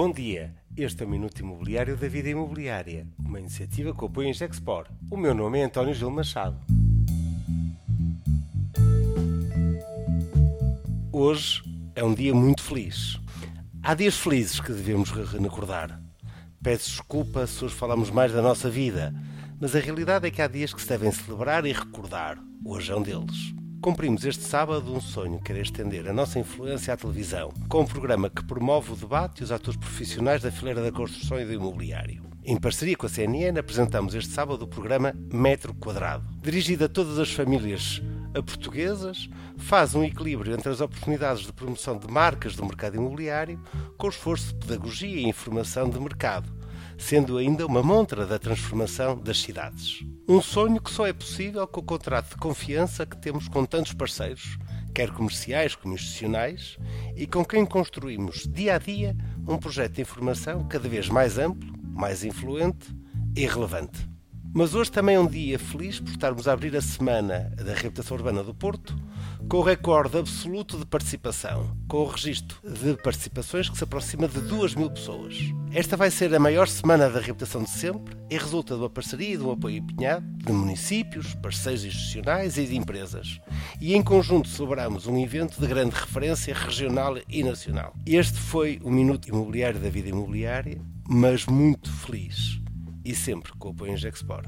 Bom dia, este é o Minuto Imobiliário da Vida Imobiliária, uma iniciativa que apoia a Gexpor. O meu nome é António Gil Machado. Hoje é um dia muito feliz. Há dias felizes que devemos recordar. Peço desculpa se hoje falamos mais da nossa vida, mas a realidade é que há dias que se devem celebrar e recordar. Hoje é um deles. Cumprimos este sábado um sonho que era estender a nossa influência à televisão, com um programa que promove o debate e os atores profissionais da fileira da construção e do imobiliário. Em parceria com a CNN, apresentamos este sábado o programa Metro Quadrado. Dirigido a todas as famílias portuguesas, faz um equilíbrio entre as oportunidades de promoção de marcas do mercado imobiliário com o esforço de pedagogia e informação de mercado, sendo ainda uma montra da transformação das cidades. Um sonho que só é possível com o contrato de confiança que temos com tantos parceiros, quer comerciais como institucionais, e com quem construímos dia a dia um projeto de informação cada vez mais amplo, mais influente e relevante. Mas hoje também é um dia feliz por estarmos a abrir a semana da reabilitação urbana do Porto com o recorde absoluto de participação, com o registro de participações que se aproxima de 2 mil pessoas. Esta vai ser a maior semana da reabilitação de sempre e resulta de uma parceria e de um apoio empenhado de municípios, parceiros institucionais e de empresas. E em conjunto celebramos um evento de grande referência regional e nacional. Este foi o Minuto Imobiliário da Vida Imobiliária, mas muito feliz e sempre com o apoio Injexpor.